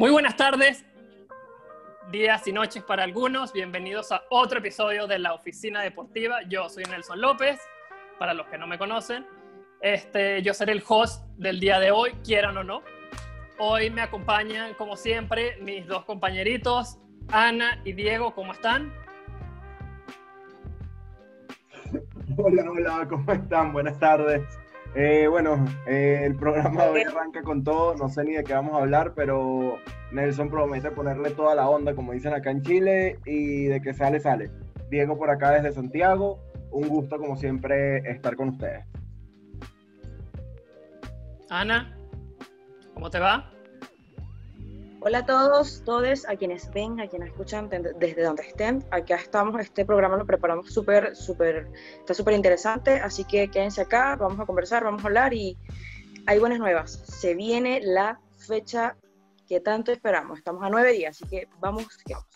Muy buenas tardes, días y noches para algunos. Bienvenidos a otro episodio de la Oficina Deportiva. Yo soy Nelson López, para los que no me conocen. Este, yo seré el host del día de hoy, quieran o no. Hoy me acompañan, como siempre, mis dos compañeritos, Ana y Diego. ¿Cómo están? Hola, hola, ¿cómo están? Buenas tardes. Eh, bueno, eh, el programa de hoy arranca con todo, no sé ni de qué vamos a hablar, pero Nelson promete ponerle toda la onda, como dicen acá en Chile, y de que sale, sale. Diego por acá desde Santiago, un gusto como siempre estar con ustedes. Ana, ¿cómo te va? Hola a todos, todos, a quienes ven, a quienes escuchan desde donde estén. Acá estamos, este programa lo preparamos súper, súper, está súper interesante, así que quédense acá, vamos a conversar, vamos a hablar y hay buenas nuevas. Se viene la fecha que tanto esperamos, estamos a nueve días, así que vamos, que vamos.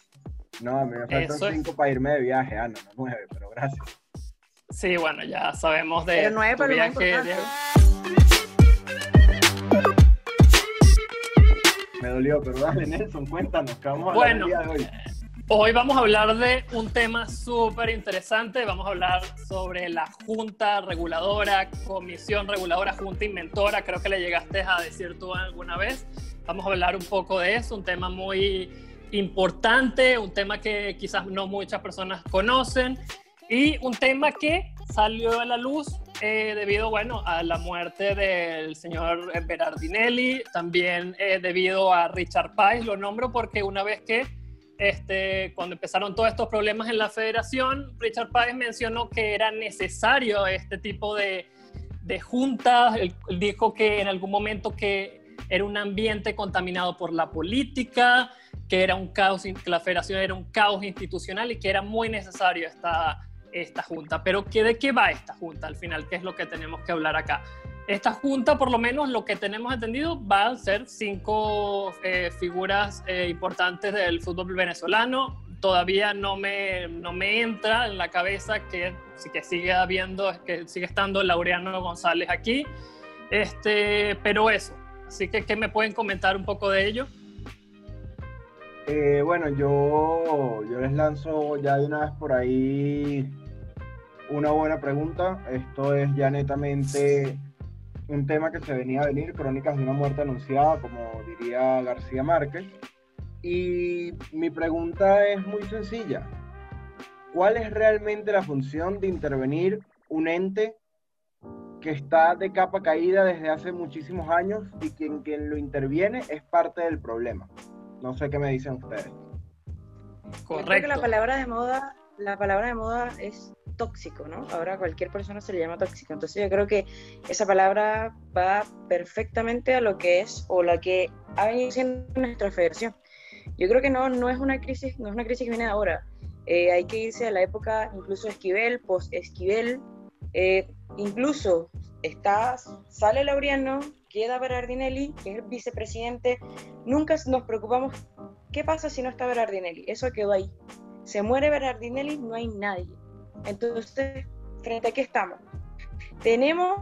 No, a mí me faltan cinco para irme de viaje, Ana, no nueve, pero gracias. Sí, bueno, ya sabemos de pero nueve, tu viaje, me dolió, pero dale Nelson, cuéntanos, ¿qué vamos a hablar bueno, día de hoy? Hoy vamos a hablar de un tema súper interesante, vamos a hablar sobre la Junta Reguladora, Comisión Reguladora, Junta Inventora, creo que le llegaste a decir tú alguna vez. Vamos a hablar un poco de eso, un tema muy importante, un tema que quizás no muchas personas conocen y un tema que salió a la luz eh, debido, bueno, a la muerte del señor Berardinelli, también eh, debido a Richard Pais, lo nombro porque una vez que, este, cuando empezaron todos estos problemas en la federación, Richard Pais mencionó que era necesario este tipo de, de juntas, él, dijo que en algún momento que era un ambiente contaminado por la política, que era un caos, que la federación era un caos institucional y que era muy necesario esta esta junta. Pero ¿qué, ¿de qué va esta junta al final? ¿Qué es lo que tenemos que hablar acá? Esta junta, por lo menos lo que tenemos entendido, va a ser cinco eh, figuras eh, importantes del fútbol venezolano. Todavía no me, no me entra en la cabeza que, que sigue habiendo, que sigue estando Laureano González aquí. Este, pero eso, así que ¿qué me pueden comentar un poco de ello? Eh, bueno, yo, yo les lanzo ya de una vez por ahí una buena pregunta. Esto es ya netamente un tema que se venía a venir, crónicas de una muerte anunciada, como diría García Márquez. Y mi pregunta es muy sencilla. ¿Cuál es realmente la función de intervenir un ente que está de capa caída desde hace muchísimos años y quien, quien lo interviene es parte del problema? No sé qué me dicen ustedes. Correcto. Creo que la palabra de moda, la palabra de moda es tóxico, ¿no? Ahora cualquier persona se le llama tóxico. Entonces yo creo que esa palabra va perfectamente a lo que es o la que ha venido siendo nuestra federación. Yo creo que no, no es una crisis, no es una crisis que viene ahora. Eh, hay que irse a la época incluso Esquivel, post-Esquivel, eh, incluso está, sale Laureano, queda Berardinelli, que es el vicepresidente, nunca nos preocupamos, ¿qué pasa si no está Berardinelli? Eso quedó ahí. Se muere Berardinelli, no hay nadie. Entonces, ¿frente a qué estamos? Tenemos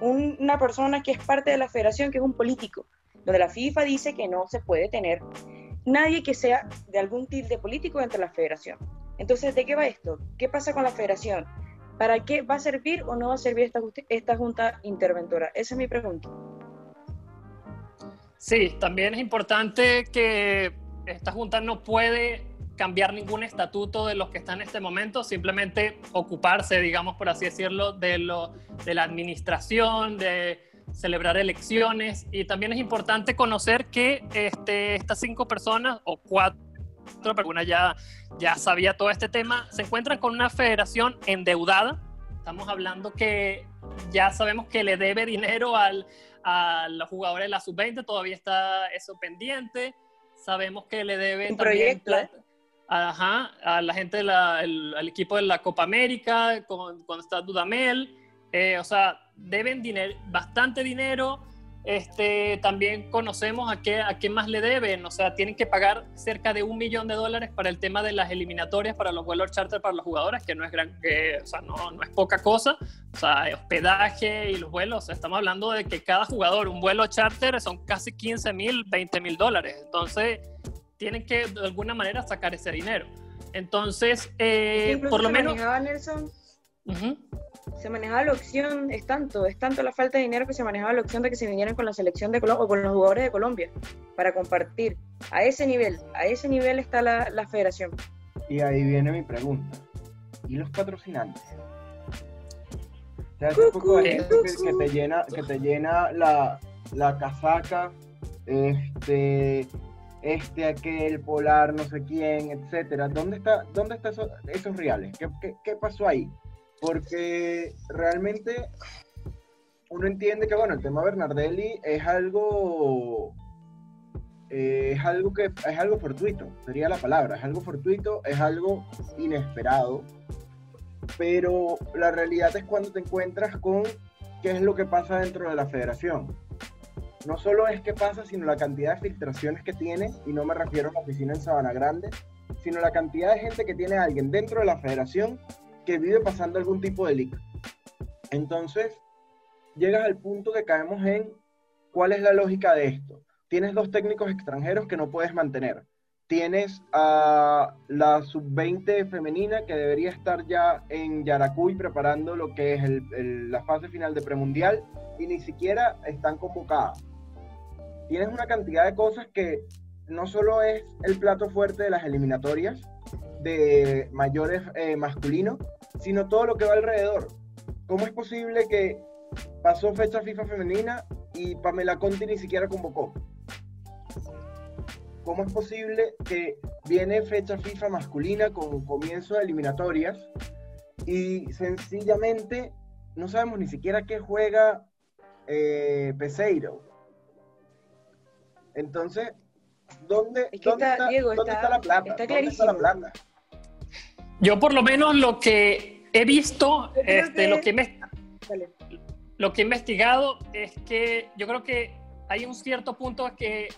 una persona que es parte de la federación, que es un político, donde la FIFA dice que no se puede tener nadie que sea de algún tilde político dentro de la federación. Entonces, ¿de qué va esto? ¿Qué pasa con la federación? ¿Para qué va a servir o no va a servir esta, esta junta interventora? Esa es mi pregunta. Sí, también es importante que esta junta no puede cambiar ningún estatuto de los que están en este momento, simplemente ocuparse, digamos, por así decirlo, de, lo, de la administración, de celebrar elecciones. Y también es importante conocer que este, estas cinco personas, o cuatro, pero una ya, ya sabía todo este tema, se encuentran con una federación endeudada. Estamos hablando que ya sabemos que le debe dinero al, a los jugadores de la sub-20, todavía está eso pendiente. Sabemos que le debe un proyecto, ¿eh? Ajá, a la gente del equipo de la Copa América, cuando está Dudamel. Eh, o sea, deben dinero, bastante dinero. este, también conocemos a qué, a qué más le deben, o sea, tienen que pagar cerca de un millón de dólares para el tema de las eliminatorias para los vuelos charter para los jugadores, que no es gran, que, o sea, no, no, es poca cosa, o sea, hospedaje y los vuelos, o sea, estamos hablando de que cada jugador, un vuelo charter son casi 15 mil, 20 mil dólares, entonces tienen que de alguna manera sacar ese dinero. Entonces, eh, por lo menos... Nelson, se manejaba la opción, es tanto, es tanto la falta de dinero que se manejaba la opción de que se vinieran con la selección de Colombia o con los jugadores de Colombia para compartir. A ese nivel, a ese nivel está la, la federación. Y ahí viene mi pregunta. ¿Y los patrocinantes? O sea, ese poco de gente que, te llena, que te llena la, la casaca, este, este, aquel, polar, no sé quién, etcétera. ¿Dónde está, dónde están esos, esos reales? ¿Qué, ¿Qué, qué, pasó ahí? porque realmente uno entiende que, bueno, el tema Bernardelli es algo, eh, es algo que es algo fortuito, sería la palabra, es algo fortuito, es algo inesperado, pero la realidad es cuando te encuentras con qué es lo que pasa dentro de la federación. No solo es que pasa, sino la cantidad de filtraciones que tiene, y no me refiero a la oficina en Sabana Grande, sino la cantidad de gente que tiene alguien dentro de la federación que vive pasando algún tipo de leak. Entonces, llegas al punto que caemos en cuál es la lógica de esto. Tienes dos técnicos extranjeros que no puedes mantener. Tienes a la sub-20 femenina que debería estar ya en Yaracuy preparando lo que es la fase final de premundial y ni siquiera están convocadas. Tienes una cantidad de cosas que no solo es el plato fuerte de las eliminatorias de mayores eh, masculinos, sino todo lo que va alrededor. ¿Cómo es posible que pasó fecha FIFA femenina y Pamela Conti ni siquiera convocó? ¿Cómo es posible que viene fecha FIFA masculina con comienzo de eliminatorias y sencillamente no sabemos ni siquiera qué juega eh, Peseiro? Entonces, ¿dónde, está, la plata? ¿Dónde está la plata? Yo por lo menos lo que he visto, este, lo, que me, lo que he investigado es que yo creo que hay un cierto punto que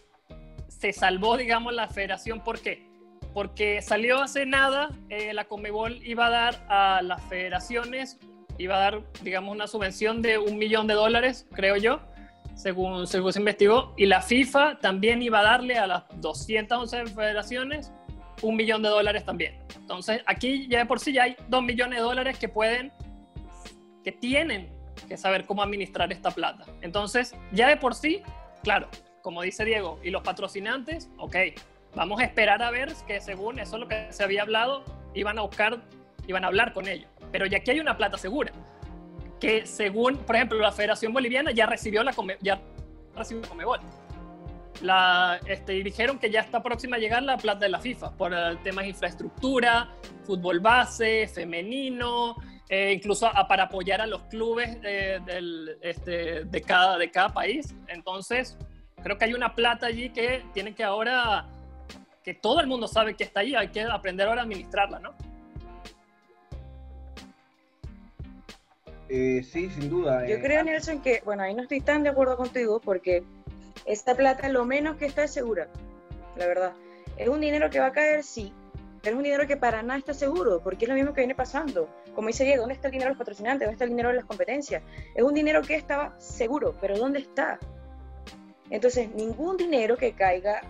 se salvó, digamos, la federación. ¿Por qué? Porque salió hace nada, eh, la Comebol iba a dar a las federaciones, iba a dar, digamos, una subvención de un millón de dólares, creo yo, según, se investigó, y la FIFA también iba a darle a las 211 federaciones un millón de dólares también. Entonces, aquí ya de por sí ya hay dos millones de dólares que pueden, que tienen que saber cómo administrar esta plata. Entonces, ya de por sí, claro, como dice Diego, y los patrocinantes, ok, vamos a esperar a ver que según eso lo que se había hablado, iban a buscar, iban a hablar con ellos. Pero ya aquí hay una plata segura, que según, por ejemplo, la Federación Boliviana ya recibió la, ya recibió la Comebol la, este, y dijeron que ya está próxima a llegar la plata de la FIFA por el tema de infraestructura, fútbol base, femenino, eh, incluso para apoyar a los clubes este, de, cada, de cada país. Entonces, creo que hay una plata allí que tiene que ahora, que todo el mundo sabe que está allí, hay que aprender ahora a administrarla, ¿no? Eh, sí, sin duda. Yo eh, creo, Nelson, que, bueno, ahí no estoy tan de acuerdo contigo porque esta plata lo menos que está es segura, la verdad. ¿Es un dinero que va a caer? Sí, pero es un dinero que para nada está seguro, porque es lo mismo que viene pasando. Como dice Diego, ¿dónde está el dinero de los patrocinantes? ¿Dónde está el dinero de las competencias? Es un dinero que estaba seguro, pero ¿dónde está? Entonces, ningún dinero que caiga,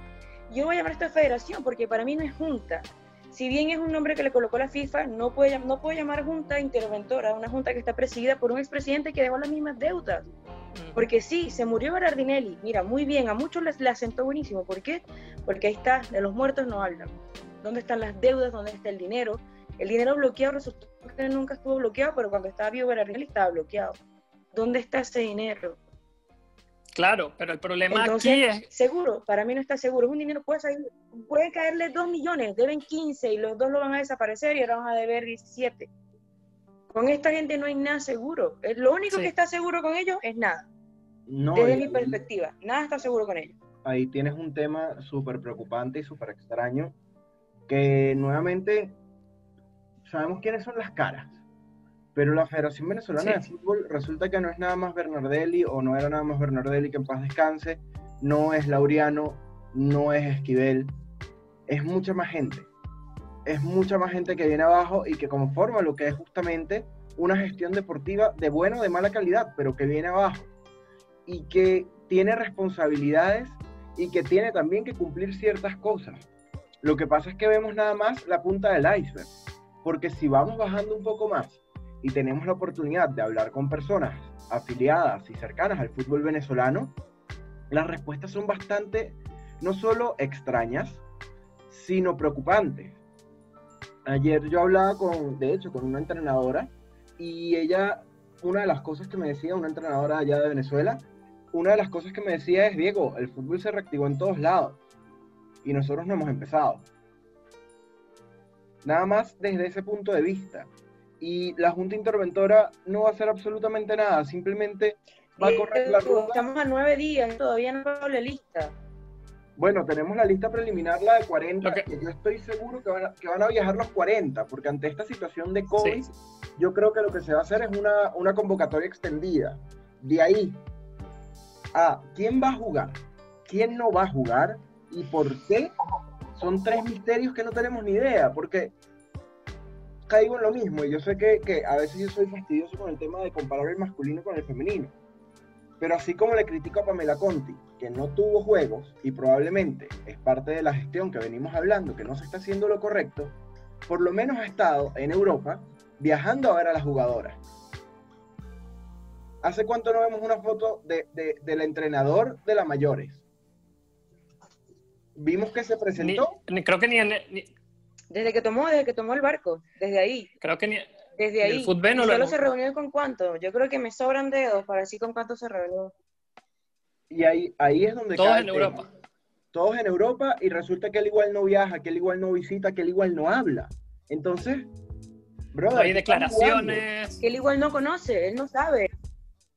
yo voy a llamar a esta federación, porque para mí no es junta. Si bien es un nombre que le colocó la FIFA, no puede, no puede llamar junta interventora, una junta que está presidida por un expresidente que dejó las mismas deudas. Porque sí, se murió Berardinelli. Mira, muy bien, a muchos les, le asentó buenísimo. ¿Por qué? Porque ahí está, de los muertos no hablan. ¿Dónde están las deudas? ¿Dónde está el dinero? El dinero bloqueado resultó que nunca estuvo bloqueado, pero cuando estaba vivo Berardinelli estaba bloqueado. ¿Dónde está ese dinero? Claro, pero el problema aquí es... Seguro, para mí no está seguro. Es un dinero, puede, salir, puede caerle 2 millones, deben 15 y los dos lo van a desaparecer y ahora van a deber 17. Con esta gente no hay nada seguro. Lo único que está seguro con ellos es nada. Desde mi perspectiva, nada está seguro con ellos. Ahí tienes un tema súper preocupante y súper extraño, que nuevamente sabemos quiénes son las caras. Pero la Federación Venezolana de Fútbol resulta que no es nada más Bernardelli o no era nada más Bernardelli que en paz descanse, no es Laureano, no es Esquivel, es mucha más gente. Es mucha más gente que viene abajo y que conforma lo que es justamente una gestión deportiva de buena o de mala calidad, pero que viene abajo y que tiene responsabilidades y que tiene también que cumplir ciertas cosas. Lo que pasa es que vemos nada más la punta del iceberg, porque si vamos bajando un poco más y tenemos la oportunidad de hablar con personas afiliadas y cercanas al fútbol venezolano, las respuestas son bastante, no solo extrañas, sino preocupantes. Ayer yo hablaba con, de hecho, con una entrenadora y ella, una de las cosas que me decía, una entrenadora allá de Venezuela, una de las cosas que me decía es, Diego, el fútbol se reactivó en todos lados y nosotros no hemos empezado. Nada más desde ese punto de vista. Y la Junta Interventora no va a hacer absolutamente nada, simplemente va a correr la ruta. Estamos a nueve días, todavía no la lista. Bueno, tenemos la lista preliminar, la de 40, que... yo estoy seguro que van, a, que van, a, viajar los 40, porque ante esta situación de COVID, yo creo que lo que se va a hacer es una, una convocatoria extendida. De ahí a quién va a jugar, quién no va a jugar y por qué, son tres misterios que no tenemos ni idea, porque caigo en lo mismo, y yo sé que, que a veces yo soy fastidioso con el tema de comparar el masculino con el femenino, pero así como le critico a Pamela Conti, que no tuvo juegos y probablemente es parte de la gestión que venimos hablando, que no se está haciendo lo correcto, por lo menos ha estado en Europa viajando a ver a las jugadoras. ¿Hace cuánto no vemos una foto de, del entrenador de las mayores? Vimos que se presentó. Creo que ni, en, Desde que tomó, desde que tomó el barco, desde ahí. Creo que ni, desde ahí. El no solo se reunió con cuánto. Yo creo que me sobran dedos para decir con cuánto se reunió. Y ahí, ahí es donde... Todos en Europa. Todos en Europa y resulta que él igual no viaja, que él igual no visita, que él igual no habla. Entonces, brother... Hay declaraciones... Que él igual no conoce, él no sabe.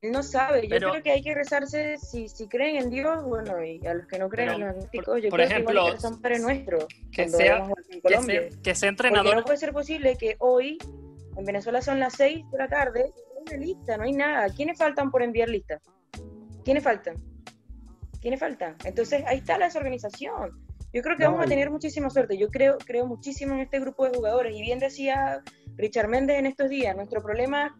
Él no sabe. Yo creo que hay que rezarse, si, si creen en Dios, bueno, y a los que no creen en los agnósticos, yo por creo ejemplo, que son padre nuestro. Que sea, que sea, que sea entrenador. Porque no puede ser posible que hoy en Venezuela son las 6 de la tarde, no hay una lista, no hay nada. ¿Quiénes faltan por enviar lista? ¿Quiénes faltan? ¿Quiénes faltan? Entonces ahí está la desorganización. Yo creo que vamos a tener muchísima suerte. Yo creo, creo muchísimo en este grupo de jugadores. Y bien decía Richard Méndez en estos días, nuestro problema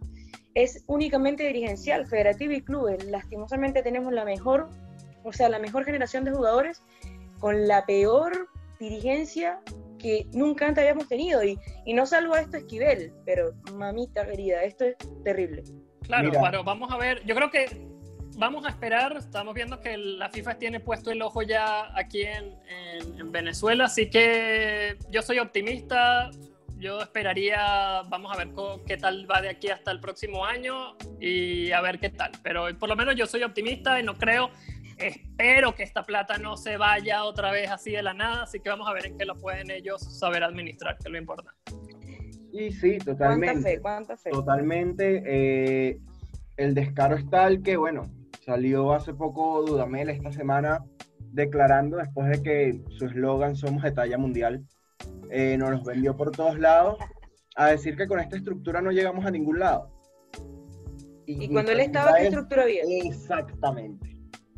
es únicamente dirigencial, federativo y clubes. Lastimosamente tenemos la mejor, o sea, la mejor generación de jugadores con la peor dirigencia que nunca antes habíamos tenido. Y, y no salvo a esto Esquivel, pero mamita querida, esto es terrible. Claro, pero vamos a ver, yo creo que vamos a esperar, estamos viendo que la FIFA tiene puesto el ojo ya aquí en, en, Venezuela, así que yo soy optimista, yo esperaría, vamos a ver qué tal va de aquí hasta el próximo año y a ver qué tal, pero por lo menos yo soy optimista y no creo Espero que esta plata no se vaya otra vez así de la nada, así que vamos a ver en qué lo pueden ellos saber administrar, que es lo importante. Y sí, totalmente. ¿Cuánta fe? Totalmente. Eh, el descaro es tal que, bueno, salió hace poco Dudamel esta semana declarando, después de que su eslogan Somos de talla mundial, eh, nos los vendió por todos lados, a decir que con esta estructura no llegamos a ningún lado. Y, cuando él estaba, ¿qué estructura había? Exactamente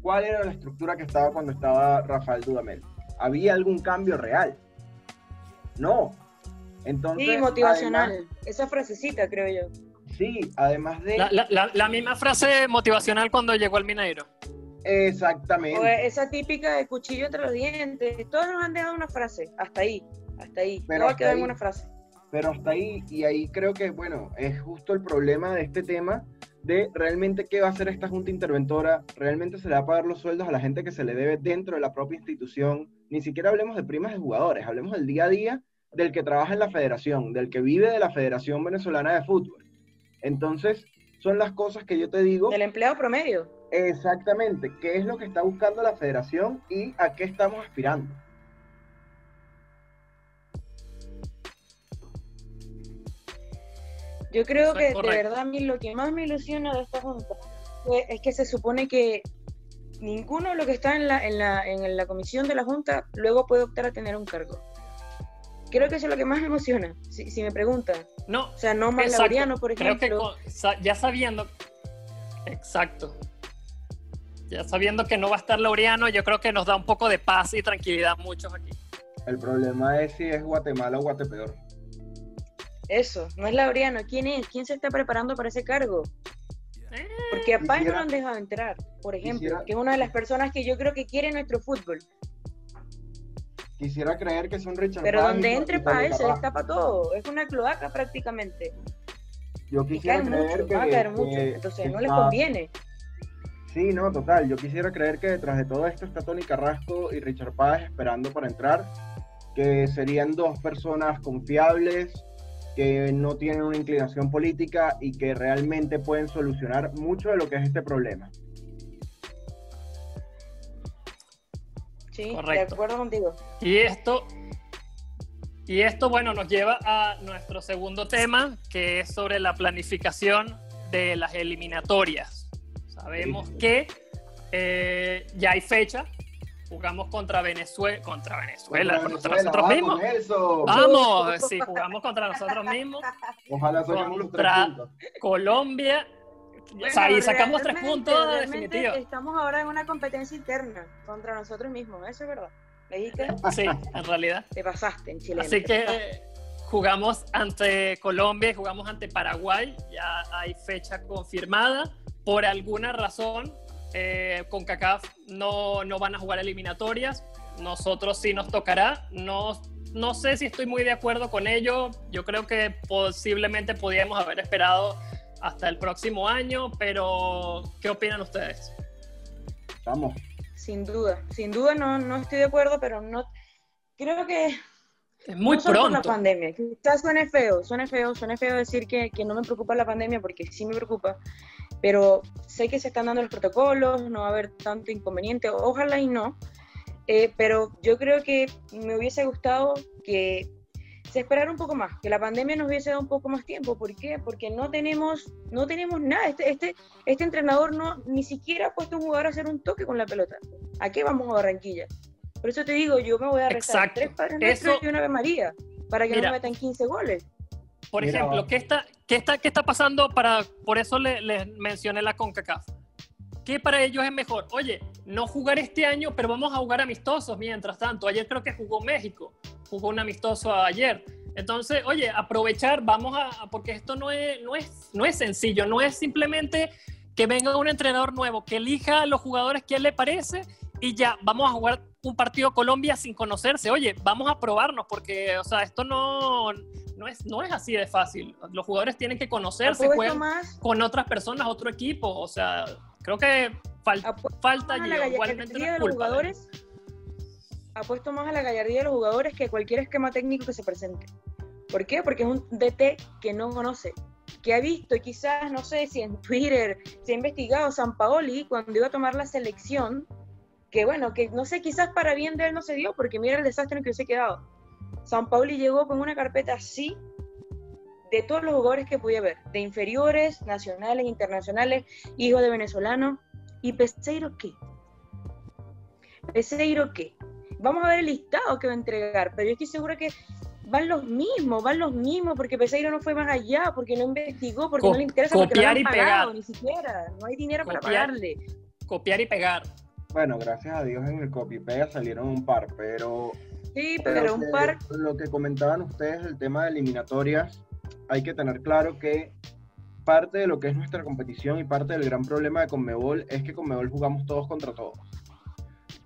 cuál era la estructura que estaba cuando estaba Rafael Dudamel. ¿Había algún cambio real? No. Entonces, sí, motivacional. Esa frasecita, creo yo. Sí, además de... La, misma frase motivacional cuando llegó al Mineiro. Exactamente. esa típica de cuchillo entre los dientes. Todos nos han dejado una frase. Hasta ahí. Hasta ahí. Pero no va a quedar una frase. Pero hasta ahí. Y ahí creo que, bueno, es justo el problema de este tema de realmente qué va a hacer esta junta interventora, realmente se le va a pagar los sueldos a la gente que se le debe dentro de la propia institución, ni siquiera hablemos de primas de jugadores, hablemos del día a día del que trabaja en la federación, del que vive de la Federación Venezolana de Fútbol. Entonces, son las cosas que yo te digo. Del empleado promedio. Exactamente, qué es lo que está buscando la federación y a qué estamos aspirando. Yo creo que de verdad a mí lo que más me ilusiona de esta junta es que se supone que ninguno de los que está en la, en la, en la comisión de la junta luego puede optar a tener un cargo. creo que eso es lo que más me emociona, si, me preguntan. No. O sea, no más Laureano, por ejemplo. Creo que ya sabiendo. Exacto. Ya sabiendo que no va a estar Laureano, yo creo que nos da un poco de paz y tranquilidad a muchos aquí. El problema es si es Guatemala o Guatepeor. Eso, no es Laureano. ¿Quién es? ¿Quién se está preparando para ese cargo? Porque a Paz no lo han dejado entrar, por ejemplo, que es una de las personas que yo creo que quiere nuestro fútbol. Quisiera creer que son Richard Pero donde entre Paz se le escapa todo. Es una cloaca prácticamente. Yo quisiera creer mucho, que, va a caer mucho, entonces no les conviene. Sí, no, total. Yo quisiera creer que detrás de todo esto está Tony Carrasco y Richard Páez esperando para entrar, que serían dos personas confiables, que no tienen una inclinación política y que realmente pueden solucionar mucho de lo que es este problema. Sí, Correcto. de acuerdo contigo. Y esto, y esto, bueno, nos lleva a nuestro segundo tema, que es sobre la planificación de las eliminatorias. Sabemos que eh, ya hay fecha, jugamos contra Venezuela, contra Venezuela, contra, nosotros mismos. Vamos, sí, jugamos contra nosotros mismos. Ojalá contra Colombia. o sea, y sacamos tres puntos definitivos. Estamos ahora en una competencia interna contra nosotros mismos, eso es verdad. Sí, en realidad. Te pasaste en Chile. Así que jugamos ante Colombia y jugamos ante Paraguay. Ya hay fecha confirmada. Por alguna razón, eh, con CACAF no, no van a jugar eliminatorias, nosotros sí nos tocará, no, no sé si estoy muy de acuerdo con ello, yo creo que posiblemente podríamos haber esperado hasta el próximo año, pero ¿qué opinan ustedes? Vamos. Sin duda, sin duda no, no estoy de acuerdo, pero no creo que es muy pronto. Por la pandemia. Quizás suene feo, suene feo, suene feo decir que, que, no me preocupa la pandemia porque sí me preocupa, pero sé que se están dando los protocolos, no va a haber tanto inconveniente, ojalá y no, eh, pero yo creo que me hubiese gustado que se esperara un poco más, que la pandemia nos hubiese dado un poco más tiempo. ¿Por qué? Porque no tenemos, no tenemos nada. Este, este, este entrenador no ni siquiera ha puesto a un jugador a hacer un toque con la pelota. ¿A qué vamos a Barranquilla? Por eso te digo, yo me voy a rezar tres Padres Nuestros y una Ave María para que no metan 15 goles. Por ejemplo, ¿qué está, qué, está, ¿qué está pasando para, por eso les le mencioné la CONCACAF? ¿Qué para ellos es mejor? Oye, no jugar este año, pero vamos a jugar amistosos mientras tanto. Ayer creo que jugó México, jugó un amistoso ayer. Entonces, oye, aprovechar, vamos a, porque esto no es, no es, no es sencillo, no es simplemente que venga un entrenador nuevo, que elija a los jugadores que él le parece y ya, vamos a jugar un partido Colombia sin conocerse. Oye, vamos a probarnos porque, o sea, esto no, no, es, no es así de fácil. Los jugadores tienen que conocerse, juegan con otras personas, otro equipo. O sea, creo que falta la igualmente de los jugadores. Apuesto más a la gallardía de los jugadores que cualquier esquema técnico que se presente. ¿Por qué? Porque es un DT que no conoce, que ha visto, quizás, no sé si en Twitter se ha investigado San Paoli cuando iba a tomar la selección, que bueno, que no sé, quizás para bien de él no se dio, porque mira el desastre en que se ha quedado. San Pauli llegó con una carpeta así de todos los jugadores que podía ver, de inferiores, nacionales, internacionales, hijos de venezolanos. ¿Y Peseiro qué? ¿Peseiro qué? Vamos a ver el listado que va a entregar, pero yo estoy segura que van los mismos, van los mismos, porque Peseiro no fue más allá, porque no investigó, porque no le interesa, porque no han pagado, ni siquiera, no hay dinero para pagarle. Copiar y pegar. Bueno, gracias a Dios en el copy pega salieron un par, pero. Sí, pero, un par. Lo que comentaban ustedes, el tema de eliminatorias, hay que tener claro que parte de lo que es nuestra competición y parte del gran problema de Conmebol es que Conmebol jugamos todos contra todos.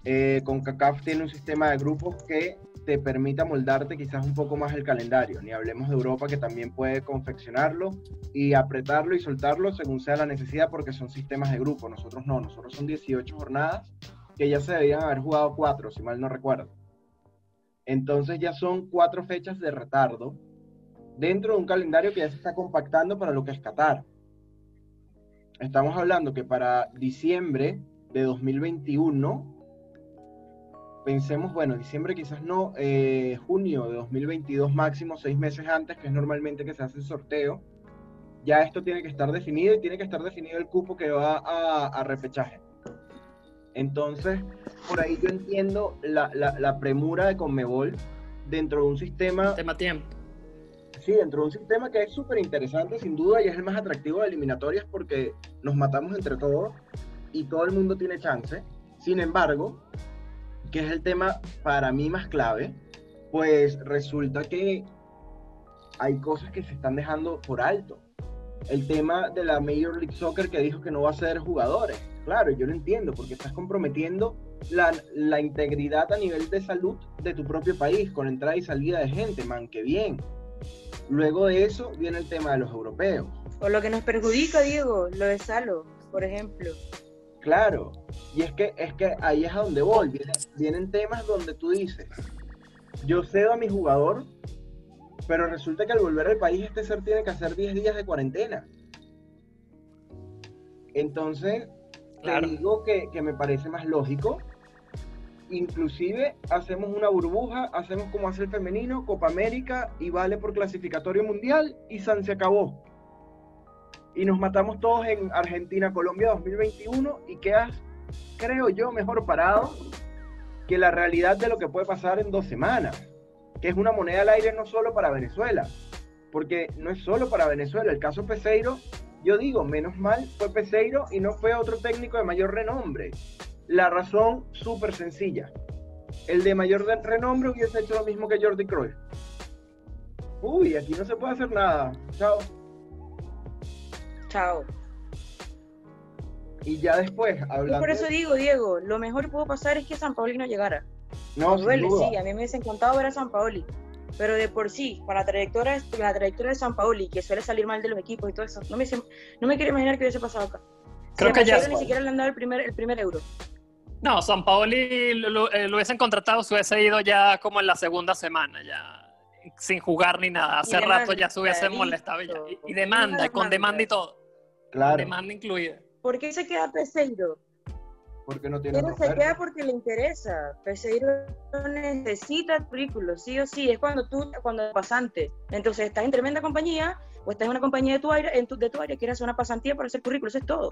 Eh, con CACAF tiene un sistema de grupos que te permita moldarte quizás un poco más el calendario. Ni hablemos de Europa que también puede confeccionarlo y apretarlo y soltarlo según sea la necesidad porque son sistemas de grupo. Nosotros no, nosotros son 18 jornadas que ya se debían haber jugado cuatro, si mal no recuerdo. Entonces ya son cuatro fechas de retardo dentro de un calendario que ya se está compactando para lo que es Qatar. Estamos hablando que para diciembre de 2021 pensemos, bueno, diciembre quizás no, eh, junio de 2022 máximo, seis meses antes, que es normalmente que se hace el sorteo, ya esto tiene que estar definido y tiene que estar definido el cupo que va a, repechaje. Entonces, por ahí yo entiendo la, la, premura de Conmebol dentro de un sistema... Tema tiempo. Sí, dentro de un sistema que es súper interesante, sin duda, y es el más atractivo de eliminatorias porque nos matamos entre todos y todo el mundo tiene chance. Sin embargo, que es el tema para mí más clave, pues resulta que hay cosas que se están dejando por alto. El tema de la Major League Soccer que dijo que no va a ser jugadores. Claro, yo lo entiendo, porque estás comprometiendo la, la integridad a nivel de salud de tu propio país, con entrada y salida de gente, man, qué bien. Luego de eso viene el tema de los europeos. O lo que nos perjudica, Diego, lo de Salo, por ejemplo. Claro, y es que, es que ahí es a donde voy. Vienen, temas donde tú dices, yo cedo a mi jugador, pero resulta que al volver al país este ser tiene que hacer 10 días de cuarentena. Entonces, te digo que, que me parece más lógico. Inclusive hacemos una burbuja, hacemos como hace el femenino, Copa América y vale por clasificatorio mundial y San se acabó y nos matamos todos en Argentina, Colombia 2021 y quedas, creo yo, mejor parado que la realidad de lo que puede pasar en dos semanas, que es una moneda al aire no solo para Venezuela, porque no es solo para Venezuela, el caso Peseiro, yo digo, menos mal fue Peseiro y no fue otro técnico de mayor renombre. La razón súper sencilla. El de mayor renombre hubiese hecho lo mismo que Jordi Cruyff. Uy, aquí no se puede hacer nada. Chao. Chao. Y ya después, hablando... por eso digo, Diego, lo mejor que pudo pasar es que San Paoli no llegara. No, duele, sí, a mí me hubiese encantado ver a San Paoli. Pero de por sí, para la trayectoria, la trayectoria de San Paoli, que suele salir mal de los equipos y todo eso, no me, no me quiero imaginar que hubiese pasado acá. Creo que ya... Ni siquiera le han dado el primer, el primer euro. No, San Paoli lo, eh, lo, hubiesen contratado, se hubiese ido ya como en la segunda semana, ya sin jugar ni nada. Hace rato ya se hubiese molestado ya. Y, demanda, y con demanda y todo. Claro. Demanda incluida. ¿Por qué se queda Peseiro? Porque no tiene. Pero se queda porque le interesa. Peseiro necesita el currículo, sí o sí. Es cuando tú, cuando pasante. Entonces estás en tremenda compañía o estás en una compañía de tu área, en tu, de tu área, quieres hacer una pasantía para hacer currículo. Eso es todo.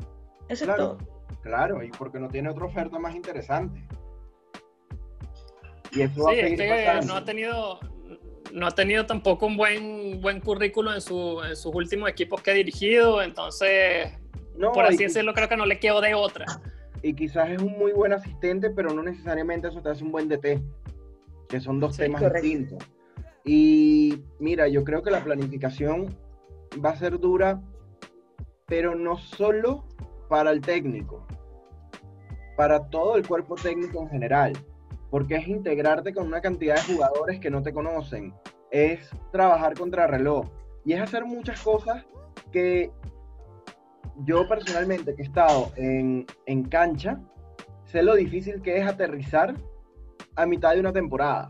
Eso es todo. Claro, y porque no tiene otra oferta más interesante. Y eso sí, es que no ha tenido, no ha tenido tampoco un buen, buen currículo en, su, en sus últimos equipos que ha dirigido, entonces, por así decirlo, creo que no le quedó de otra. Y quizás es un muy buen asistente, pero no necesariamente eso te hace un buen DT, que son dos temas distintos. Y mira, yo creo que la planificación va a ser dura, pero no solo para el técnico, para todo el cuerpo técnico en general porque es integrarte con una cantidad de jugadores que no te conocen, es trabajar contra reloj y es hacer muchas cosas que yo personalmente que he estado en, en cancha, sé lo difícil que es aterrizar a mitad de una temporada.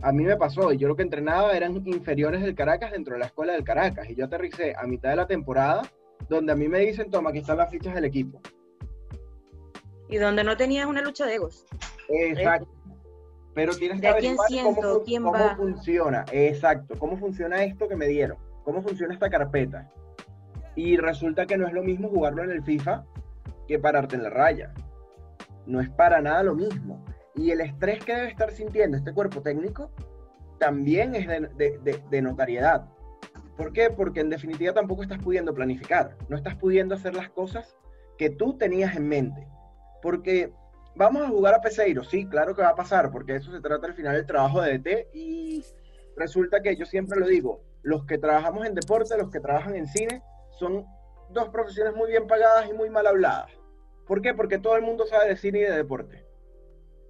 A mí me pasó, y yo lo que entrenaba eran inferiores del Caracas dentro de la escuela del Caracas, y yo aterricé a mitad de la temporada, donde a mí me dicen, toma, aquí están las fichas del equipo y donde no tenías una lucha de egos. Exacto. Pero tienes que ver cómo, cómo funciona. Exacto. ¿Cómo funciona esto que me dieron? ¿Cómo funciona esta carpeta? Y resulta que no es lo mismo jugarlo en el FIFA que pararte en la raya. No es para nada lo mismo. Y el estrés que debe estar sintiendo este cuerpo técnico también es de, de, de notariedad. ¿Por qué? Porque en definitiva tampoco estás pudiendo planificar. No estás pudiendo hacer las cosas que tú tenías en mente porque vamos a jugar a Peseiro, sí, claro que va a pasar, porque eso se trata al final del trabajo de DT y resulta que yo siempre lo digo, los que trabajamos en deporte, los que trabajan en cine, son dos profesiones muy bien pagadas y muy mal habladas. ¿Por qué? Porque todo el mundo sabe de cine y de deporte.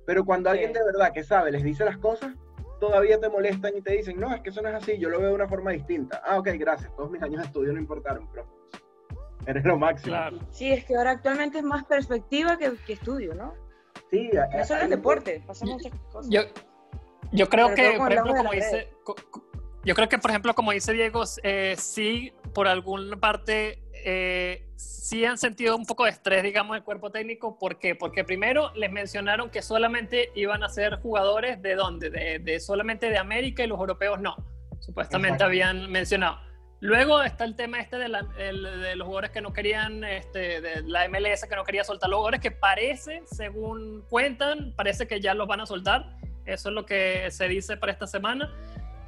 Pero cuando alguien de verdad que sabe les dice las cosas, todavía te molestan y te dicen, no, es que eso no es así, yo lo veo de una forma distinta. Ah, ok, gracias, todos mis años de estudio no importaron, pero eres lo máximo. Sí, es que ahora actualmente es más perspectiva que, estudio, ¿no? Sí, no solo el deporte, pasan muchas cosas. Yo, yo creo que, por ejemplo, como dice, yo creo que, por ejemplo, como dice Diego, eh, sí, por alguna parte, eh, sí han sentido un poco de estrés, digamos, el cuerpo técnico. ¿Por qué? Porque primero les mencionaron que solamente iban a ser jugadores de dónde, de, de solamente de América y los europeos no. Supuestamente habían mencionado. Luego está el tema este de, los jugadores que no querían, este, de la MLS que no quería soltar los jugadores, que parece, según cuentan, parece que ya los van a soltar. Eso es lo que se dice para esta semana.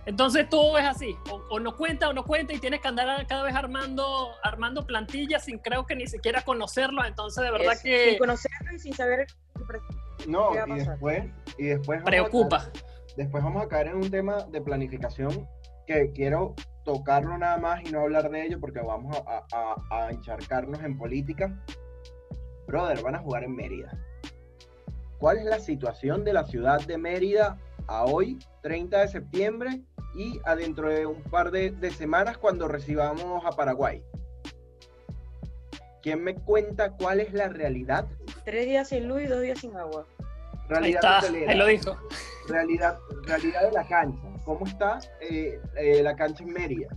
Entonces todo es así, o, no cuenta o no cuenta y tienes que andar cada vez armando, armando plantillas sin creo que ni siquiera conocerlo, entonces de verdad que... Sin conocerlo y sin saber... No, y después, y después... Preocupa. después vamos a caer en un tema de planificación que quiero tocarlo nada más y no hablar de ello porque vamos a, a, a encharcarnos en política. Brother, van a jugar en Mérida. ¿Cuál es la situación de la ciudad de Mérida a hoy, 30 de septiembre, y adentro de un par de, semanas cuando recibamos a Paraguay. ¿Quién me cuenta cuál es la realidad? Tres días sin luz y dos días sin agua. Realidad ahí, está, lo dijo. Realidad, realidad de la cancha. ¿Cómo está eh, eh, la cancha en Mérida?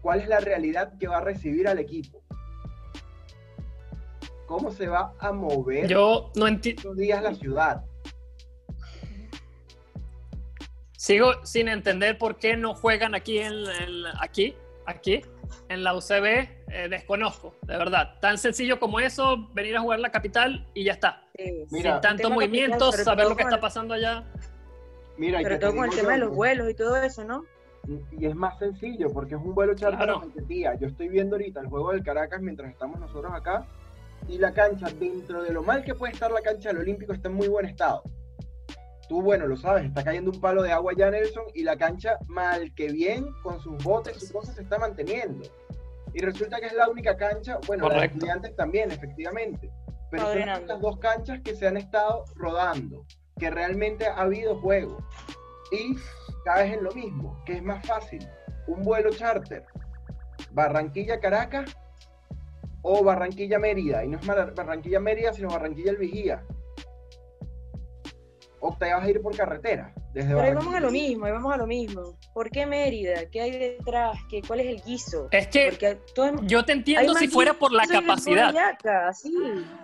¿Cuál es la realidad que va a recibir al equipo? ¿Cómo se va a mover Yo no estos días la ciudad? Sigo sin entender por qué no juegan aquí en, aquí, aquí, en la UCB. Eh, desconozco, de verdad. Tan sencillo como eso, venir a jugar la capital y ya está. sin tanto movimiento, saber lo que está pasando allá. Mira, pero todo con el tema de los vuelos y todo eso, ¿no? Y es más sencillo porque es un vuelo charter claro. día. Yo estoy viendo ahorita el juego del Caracas mientras estamos nosotros acá y la cancha, dentro de lo mal que puede estar la cancha del Olímpico, está en muy buen estado tú, bueno, lo sabes, está cayendo un palo de agua ya, Nelson, y la cancha, mal que bien, con sus botes, sus cosas, se está manteniendo. Y resulta que es la única cancha, bueno, los estudiantes también, efectivamente, pero son las dos canchas que se han estado rodando, que realmente ha habido juego. Y caes en lo mismo, que es más fácil, un vuelo charter, Barranquilla-Caracas o Barranquilla-Mérida, y no es Barranquilla-Mérida, sino Barranquilla-El Vigía o te vas a ir por carretera. Desde Pero ahí vamos a lo mismo, ahí vamos a lo mismo. ¿Por qué Mérida? ¿Qué hay detrás? ¿Qué, ¿Cuál es el guiso? Es que yo te entiendo si fuera por la capacidad.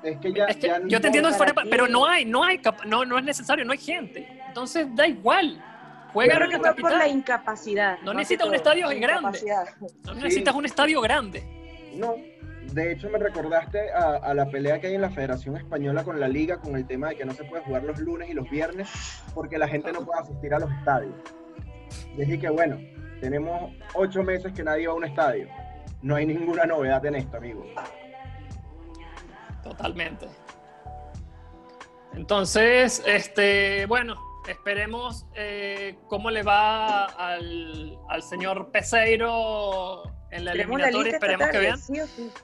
Es que ya, yo te entiendo si fuera, pero no hay, no hay, no, no es necesario, no hay gente. Entonces da igual. Juega en la por la incapacidad. No necesitas un estadio grande. No necesitas un estadio grande. No, de hecho, me recordaste a, la pelea que hay en la Federación Española con la Liga con el tema de que no se puede jugar los lunes y los viernes porque la gente no puede asistir a los estadios. Y que, bueno, tenemos ocho meses que nadie va a un estadio. No hay ninguna novedad en esto, amigo. Totalmente. Entonces, este, bueno, esperemos eh, cómo le va al, al señor Peseiro en la eliminatoria. esperemos que vean.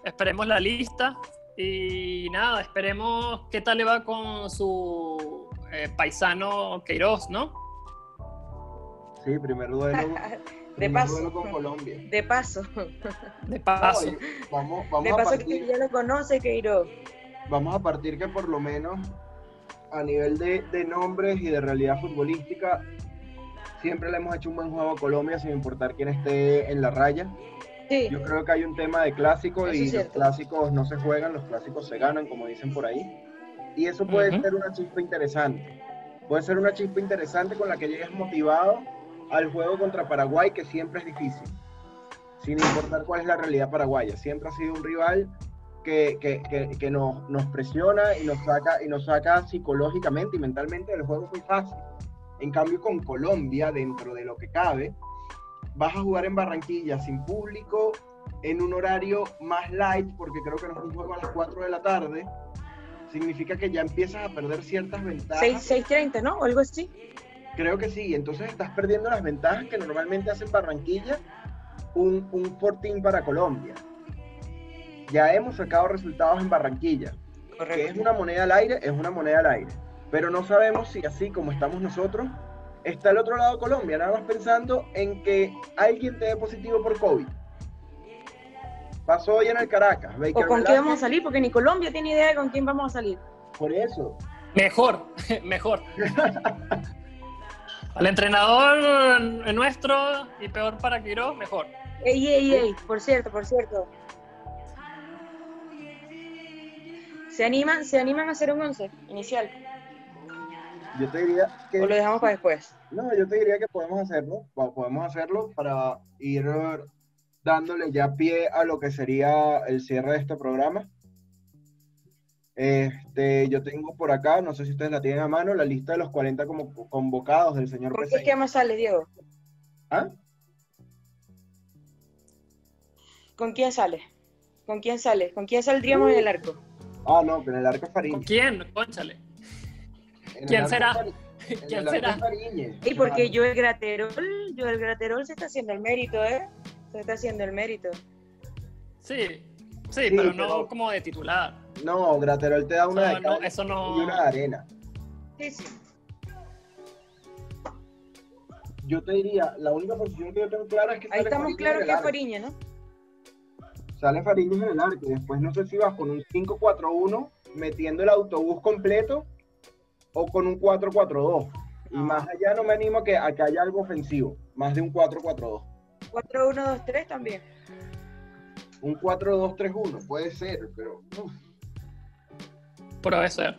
Esperemos la lista. Y nada, esperemos qué tal le va con su eh, paisano Queiroz, ¿no? Sí, primer duelo. de paso. con Colombia. De paso. De paso. vamos, vamos de paso a partir, que ya lo conoce Queiroz. Vamos a partir que por lo menos a nivel de, de nombres y de realidad futbolística, siempre le hemos hecho un buen juego a Colombia sin importar quién esté en la raya. Yo creo que hay un tema de clásicos y los clásicos no se juegan, los clásicos se ganan, como dicen por ahí. Y eso puede ser una chispa interesante. Puede ser una chispa interesante con la que llegues motivado al juego contra Paraguay, que siempre es difícil. Sin importar cuál es la realidad paraguaya. Siempre ha sido un rival que, que, que, que nos, nos, presiona y nos, saca, y nos saca psicológicamente y mentalmente del juego muy fácil. En cambio, con Colombia, dentro de lo que cabe, vas a jugar en Barranquilla sin público, en un horario más light, porque creo que no es un juego a las 4 de la tarde, significa que ya empiezas a perder ciertas ventajas. 6.30, ¿no? O algo así. Creo que sí, entonces estás perdiendo las ventajas que normalmente hacen Barranquilla un, un fortín para Colombia. Ya hemos sacado resultados en Barranquilla. Que es una moneda al aire, es una moneda al aire. Pero no sabemos si así como estamos nosotros, está el otro lado de Colombia, nada más pensando en que alguien te dé positivo por COVID. Pasó hoy en el Caracas. ¿O con quién vamos a salir? Porque ni Colombia tiene idea de con quién vamos a salir. Por eso. Mejor, mejor. Al entrenador nuestro y peor para Quiro, mejor. Ey, ey, ey, por cierto, por cierto. ¿Se animan, ¿Se animan a hacer un once inicial? Yo te diría que... ¿O lo dejamos para después? No, yo te diría que podemos hacerlo, podemos hacerlo para ir dándole ya pie a lo que sería el cierre de este programa. Este, yo tengo por acá, no sé si ustedes la tienen a mano, la lista de los 40 como convocados del señor ¿Con qué más sale, Diego? ¿Ah? ¿Con quién sale? ¿Con quién sale? ¿Con quién saldríamos en el arco? Ah, no, en el arco es Fariñez. ¿Con quién? Conchale. ¿Quién será? ¿Quién será? Y porque yo el Graterol, yo el Graterol se está haciendo el mérito, ¿eh? Se está haciendo el mérito. Sí, sí, pero, no como de titular. No, Graterol te da una no, de eso no... y una de arena. Sí, sí. Yo te diría, la única posición que yo tengo clara es que Ahí estamos claros que es Fariña, ¿no? Sale Fariña en el arco. Después no sé si vas con un 5-4-1 metiendo el autobús completo o con un 4-4-2. Y más allá no me animo a que, a que haya algo ofensivo, más de un 4-4-2. 4-1-2-3 también. Un 4-2-3-1, puede ser, pero. Puede ser.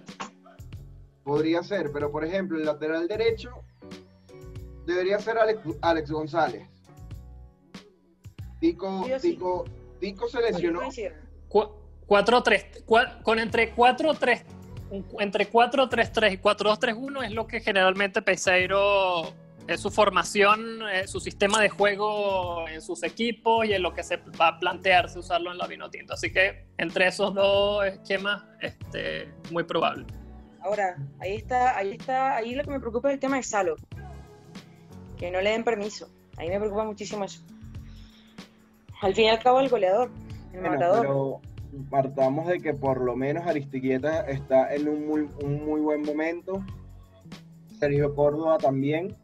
Podría ser, pero por ejemplo, el lateral derecho debería ser Alex, González. Tico, Tico, Tico se lesionó. 4-3, con entre 4-3 entre 4-3-3 y 4-2-3-1 es lo que generalmente Peseiro es su formación, su sistema de juego en sus equipos y en lo que se va a plantearse usarlo en la Vinotinto. Así que entre esos dos esquemas, este, muy probable. Ahora, ahí está, ahí está, ahí lo que me preocupa es el tema de Salo, que no le den permiso. Ahí me preocupa muchísimo eso. Al fin y al cabo, el goleador, el matador partamos de que por lo menos Aristiquieta está en un muy, un muy buen momento. Sergio Córdoba también.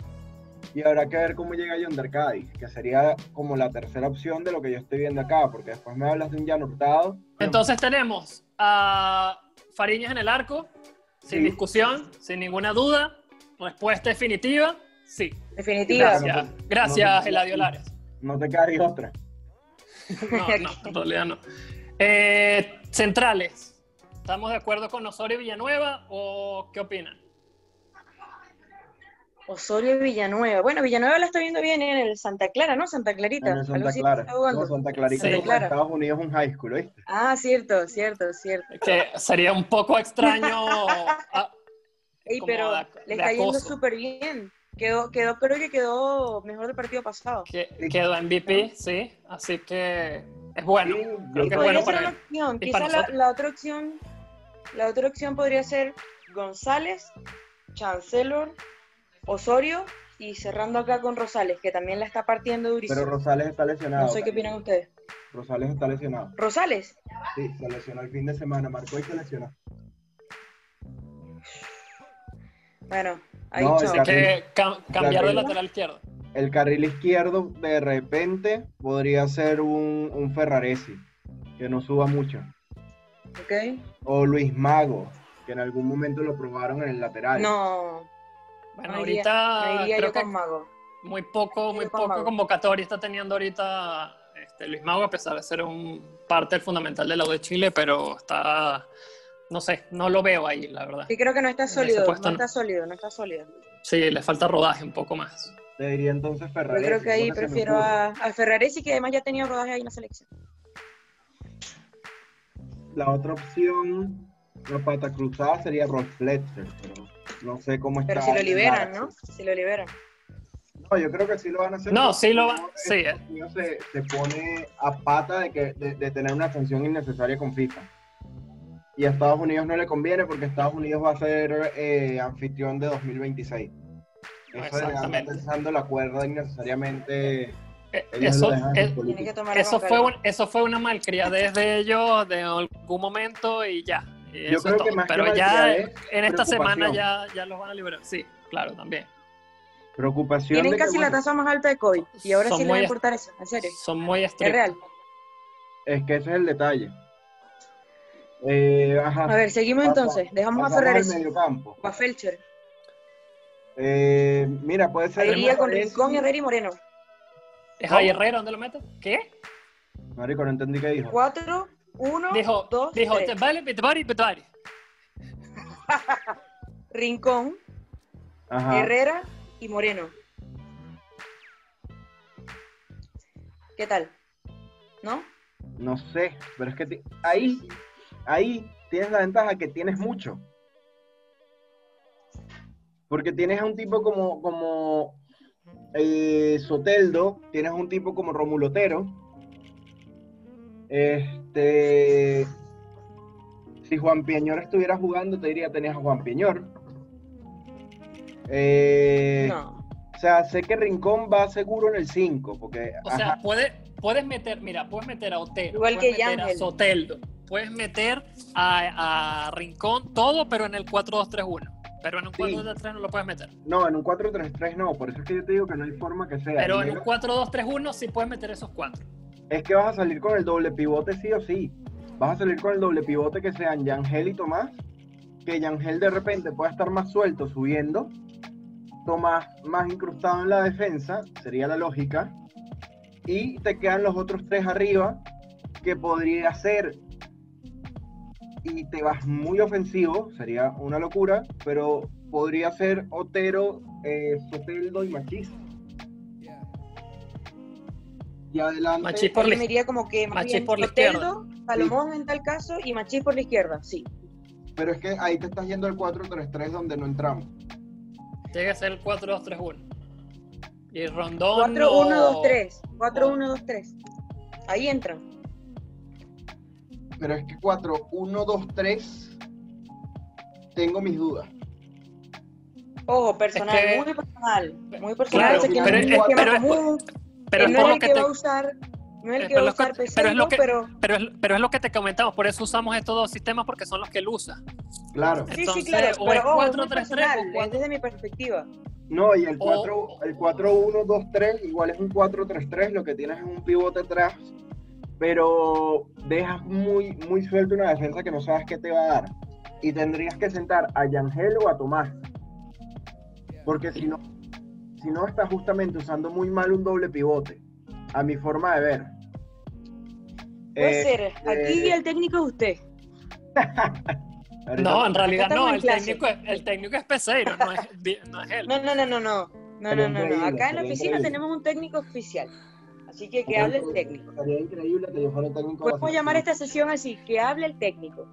Y habrá que ver cómo llega Yonder Cádiz, que sería como la tercera opción de lo que yo estoy viendo acá, porque después me hablas de un Jan Hurtado. Entonces tenemos a Fariñas en el arco, sin discusión, sin ninguna duda. Respuesta definitiva, sí. Definitiva. Gracias, Gracias Eladio Lares. No te cargues otra. no, no, en realidad no. Eh, centrales. ¿Estamos de acuerdo con Osorio y Villanueva o qué opinan? Osorio y Villanueva. Bueno, Villanueva la está viendo bien en el Santa Clara, ¿no? Santa Clarita. En Santa Clara. No, Santa Clarita sí. Estados Unidos un high school, ¿viste? Ah, cierto, cierto, cierto. Que sería un poco extraño. Ey, pero le está yendo súper bien. Quedó, quedó, creo que quedó mejor del partido pasado. quedó MVP, sí. Así que es bueno. creo que es bueno para opción. Quizás la, otra opción, la otra opción podría ser González, Chancellor, Osorio y cerrando acá con Rosales, que también la está partiendo durísimo. Pero Rosales está lesionado. No sé qué opinan ustedes. Rosales está lesionado. ¿Rosales? Sí, se lesionó el fin de semana, marcó y se lesionó. Bueno, ahí no, que cambiar de lateral izquierdo el carril izquierdo de repente podría ser un, un Ferraresi, que no suba mucho. Ok. O Luis Mago, que en algún momento lo probaron en el lateral. No. Bueno, ahorita creo que Mago. muy poco, muy poco convocatoria está teniendo ahorita este, Luis Mago, a pesar de ser un parte fundamental del lado de Chile, pero está, no sé, no lo veo ahí, la verdad. Sí, creo que no está sólido, no está sólido, no está sólido. Sí, le falta rodaje un poco más. Te diría entonces Ferrari. Yo creo que ahí prefiero a, a Ferraresi, que además ya tenía rodaje ahí en la selección. La otra opción, la pata cruzada, sería Ross Fletcher, pero no sé cómo está. Pero si lo liberan, ¿no? Si lo liberan. No, yo creo que sí lo van a hacer. No, sí lo van. Sí. Se, se, pone a pata de, que, de, tener una sanción innecesaria con FIFA. Y a Estados Unidos no le conviene porque Estados Unidos va a ser eh, anfitrión de 2026. Eso Exactamente. pensando la cuerda innecesariamente. Eh, eso, eso, fue eso fue una malcriadez de ellos de algún momento y ya. Yo creo que más Pero ya en esta semana ya, ya los van a liberar. Sí, claro, también. Preocupación. Tienen casi la tasa más alta de COVID y ahora sí les va a importar eso, en serio. Son muy estrictos. Es real. Es que ese es el detalle. Eh, a ver, seguimos entonces. Dejamos a Ferrer. A Felcher. Eh, mira, puede ser. Iría con Rincón, Herrera y Moreno. ¿Es ahí Herrera dónde lo mete? ¿Qué? Marico, no entendí qué dijo. Cuatro, uno, dijo, dos, dijo, tres. Vale, Petari, Petari. Rincón, Herrera y Moreno. ¿Qué tal? ¿No? No sé, pero es que ahí, ahí tienes la ventaja que tienes mucho. Porque tienes a un tipo como, como eh, Soteldo, tienes a un tipo como Romulotero. Este, si Juan Piñor estuviera jugando, te diría tenías a Juan Piñor. Eh, no. O sea, sé que Rincón va seguro en el 5, porque... O sea, puede, puedes meter, mira, puedes meter a Otero, Igual puedes que meter a Soteldo, puedes meter a, Rincón, todo, pero en el 4-2-3-1. Pero en un 4-2-3 no lo puedes meter. No, en un 4-3-3 no, por eso es que yo te digo que no hay forma que sea. Pero en un 4-2-3-1 sí puedes meter esos cuatro. Es que vas a salir con el doble pivote sí o sí. Vas a salir con el doble pivote que sean Yangel y Tomás, que Yangel de repente pueda estar más suelto subiendo más, más incrustado en la defensa, sería la lógica, y te quedan los otros tres arriba, que podría ser, y te vas muy ofensivo, sería una locura, pero podría ser Otero, eh, Soteldo y Machis. Y adelante. Machis por la, iría como que Machis por la izquierda. Salomón en tal caso y Machis por la izquierda, sí. Pero es que ahí te estás yendo al 4-3-3 donde no entramos. Tiene que ser el 4-2-3-1. Y Rondón. 4-1-2-3. 4-1-2-3. Ahí entran. Pero es que 4-1-2-3. Tengo mis dudas. Ojo, personal, muy personal. Muy personal. Claro, pero, es, pero, es, pero es por lo que, te... va a usar no es el que va a usar pero, es lo que, pero... Pero, es, pero es lo que te comentamos, por eso usamos estos dos sistemas porque son los que él usa. Claro. sí, sí, claro, o pero, es 4 3 3 es desde mi perspectiva. No, y el 4 el 4 1 2 3 igual es un 4 3 3, lo que tienes es un pivote atrás, pero dejas muy muy suelto una defensa que no sabes qué te va a dar y tendrías que sentar a Yangel o a Tomás. Porque si no si no estás justamente usando muy mal un doble pivote a mi forma de ver. Puede eh, ser, aquí eh, el técnico es usted. no, en realidad no, el técnico, el técnico es Peseiro, no es, no es él. No, no, no, no, no, no, no, no, Acá en la oficina tenemos un técnico oficial. Así que que hable el técnico. Sería increíble que yo fuera el técnico. Podemos llamar esta sesión así, que hable el técnico.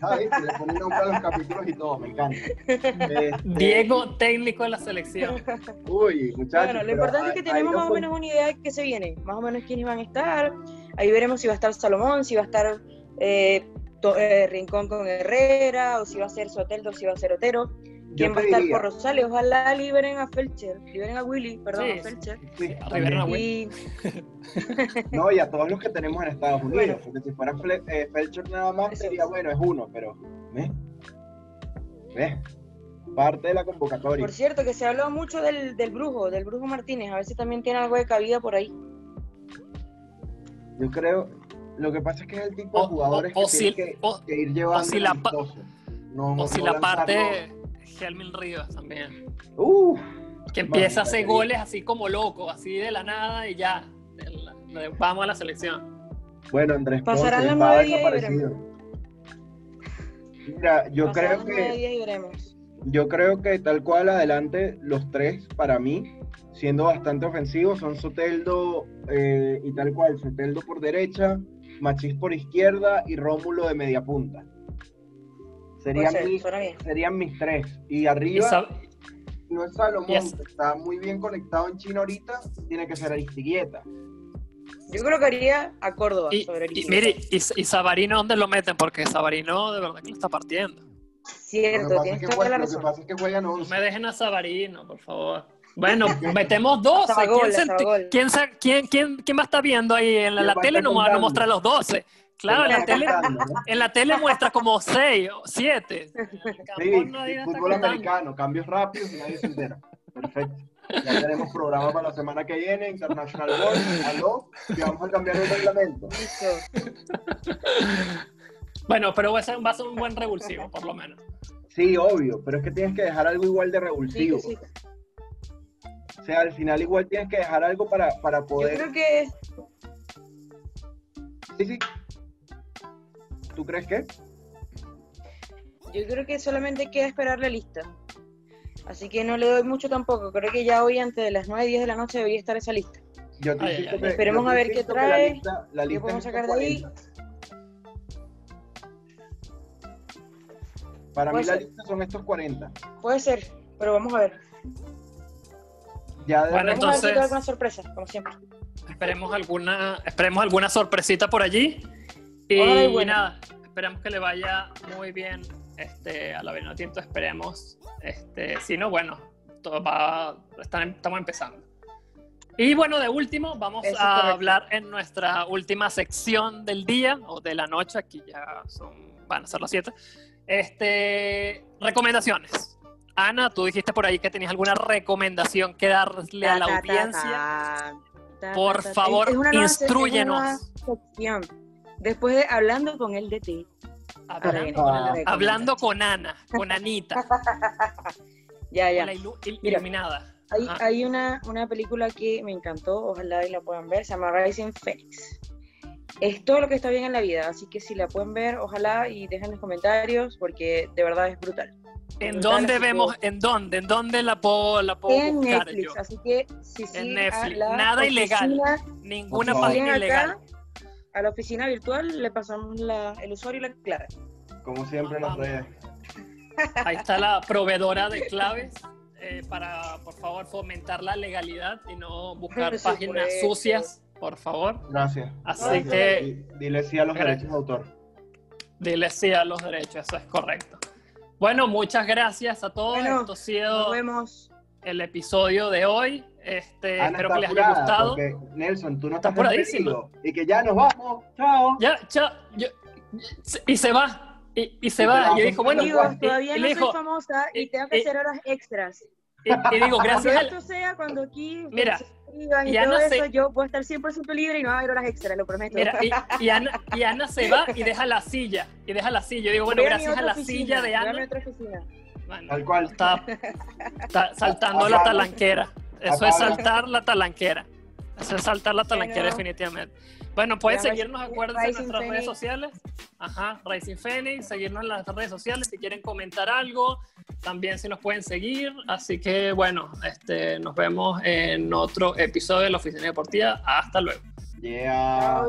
¿Sabes? Le ponen a los capítulos y todo, me encanta. Este, Diego, técnico de la selección. Uy, muchachos. Bueno, lo importante es que tenemos más o menos una idea de qué se viene, más o menos quiénes van a estar. Ahí veremos si va a estar Salomón, si va a estar eh, eh, Rincón con Herrera, o si va a ser Soteldo, si va a ser Otero. ¿Quién va a estar por Rosales? Ojalá liberen a Felcher, liberen a Willy, perdón, a Felcher. Sí, a Willy. no, y a todos los que tenemos en Estados Unidos, porque si fuera eh, Felcher nada más sería bueno, es uno, pero ¿ves? ¿ves? Parte de la convocatoria. Por cierto, que se habló mucho del, del brujo, del brujo Martínez, a ver si también tiene algo de cabida por ahí. Yo creo, lo que pasa es que es el tipo de jugadores que, si, que, que, ir llevando. O si la, no, o si la parte Helmin Rivas también. que empieza a hacer goles así como loco, así de la nada y ya. Vamos a la selección. Bueno, Andrés Pasarán las nueve días Mira, yo creo que. Yo creo que tal cual adelante, los tres, para mí, siendo bastante ofensivos, son Soteldo eh, y tal cual, Soteldo por derecha, Machís por izquierda y Rómulo de media punta. Serían, mis, tres. Y arriba, no es Salomón, está muy bien conectado en China ahorita, tiene que ser Aristiguieta. Yo creo que haría a Córdoba y, sobre y, mire, y, Sabarino, ¿dónde lo meten? Porque Sabarino de verdad que lo está partiendo. Cierto, tienes que toda la razón. Lo que pasa es que juegan No me dejen a Sabarino, por favor. Bueno, metemos 12. ¿Quién, quién, quién, quién, va a estar viendo ahí en la, tele? No van a mostrar los 12. Claro, en la, tele, en la tele muestra como 6 o 7. Sí, fútbol americano, cambios rápidos y nadie se entera. Perfecto. Ya tenemos programa para la semana que viene, International Board, aló, y vamos a cambiar el reglamento. Bueno, pero va a, ser, va a ser un buen revulsivo, por lo menos. Sí, obvio, pero es que tienes que dejar algo igual de revulsivo. Sí, O sea, al final igual tienes que dejar algo para, para poder... Yo creo que... Sí, sí. ¿Tú crees que? Yo creo que solamente queda esperar la lista. Así que no le doy mucho tampoco. Creo que ya hoy, antes de las 9, 10 de la noche, debería estar esa lista. Yo te Esperemos a ver qué trae. La lista, ¿Qué podemos sacar de ahí? Para mí la lista son estos 40. Puede ser, pero vamos a ver. Ya de bueno, entonces, a ver si alguna sorpresa, como siempre. Esperemos alguna, esperemos alguna sorpresita por allí. Y nada, esperemos que le vaya muy bien este, a la Tinto, esperemos. Este, si no, bueno, todo va, estamos empezando. Y bueno, de último, vamos a hablar en nuestra última sección del día o de la noche, aquí ya son, van a ser las 7. Este, recomendaciones. Ana, tú dijiste por ahí que tenías alguna recomendación que darle a la audiencia. por favor, instruyenos. Después de hablando con el de ti. Hablando, con, Ana, con Anita. ya, ya. la iluminada. Hay, hay una, una, película que me encantó, ojalá y la puedan ver, se llama Rising Phoenix. Es todo lo que está bien en la vida, así que si la pueden ver, ojalá y dejen los comentarios porque de verdad es brutal. ¿En dónde vemos? ¿En dónde? ¿En dónde la puedo, la puedo en Netflix, así que si En Netflix, nada ilegal, ninguna página ilegal. A la oficina virtual le pasamos la, el usuario y la clave. Como siempre las redes. Ahí está la proveedora de claves. Eh, para, por favor, fomentar la legalidad y no buscar páginas sucias, por favor. Gracias. Así que... Dile sí a los derechos de autor. Dile sí a los derechos, eso es correcto. Bueno, muchas gracias a todos. Esto ha sido el episodio de hoy. Este, espero que les haya gustado. Nelson, tú no estás por ahí. Y que ya nos vamos. Chao. Ya, chao. y se va. Y, se va. Y dijo, bueno, todavía no soy famosa y, tengo que hacer horas extras. Y, digo, gracias. Cuando esto sea, cuando aquí Mira, y, y Ana todo se... eso, yo puedo estar 100% libre y no va a haber horas extras, lo prometo. Mira, y, Ana, y, Ana, se va y deja la silla. Y deja la silla. Yo digo, bueno, gracias a, la silla de Ana. Otra oficina. Bueno, Tal cual. Está, está saltando la talanquera. Eso es saltar la talanquera. Eso es saltar la talanquera, definitivamente. Bueno, pueden seguirnos, acuérdense, en nuestras redes sociales. Ajá, Racing Phoenix, seguirnos en las redes sociales si quieren comentar algo. También si nos pueden seguir. Así que, bueno, este, nos vemos en otro episodio de la Oficina Deportiva. Hasta luego. Yeah.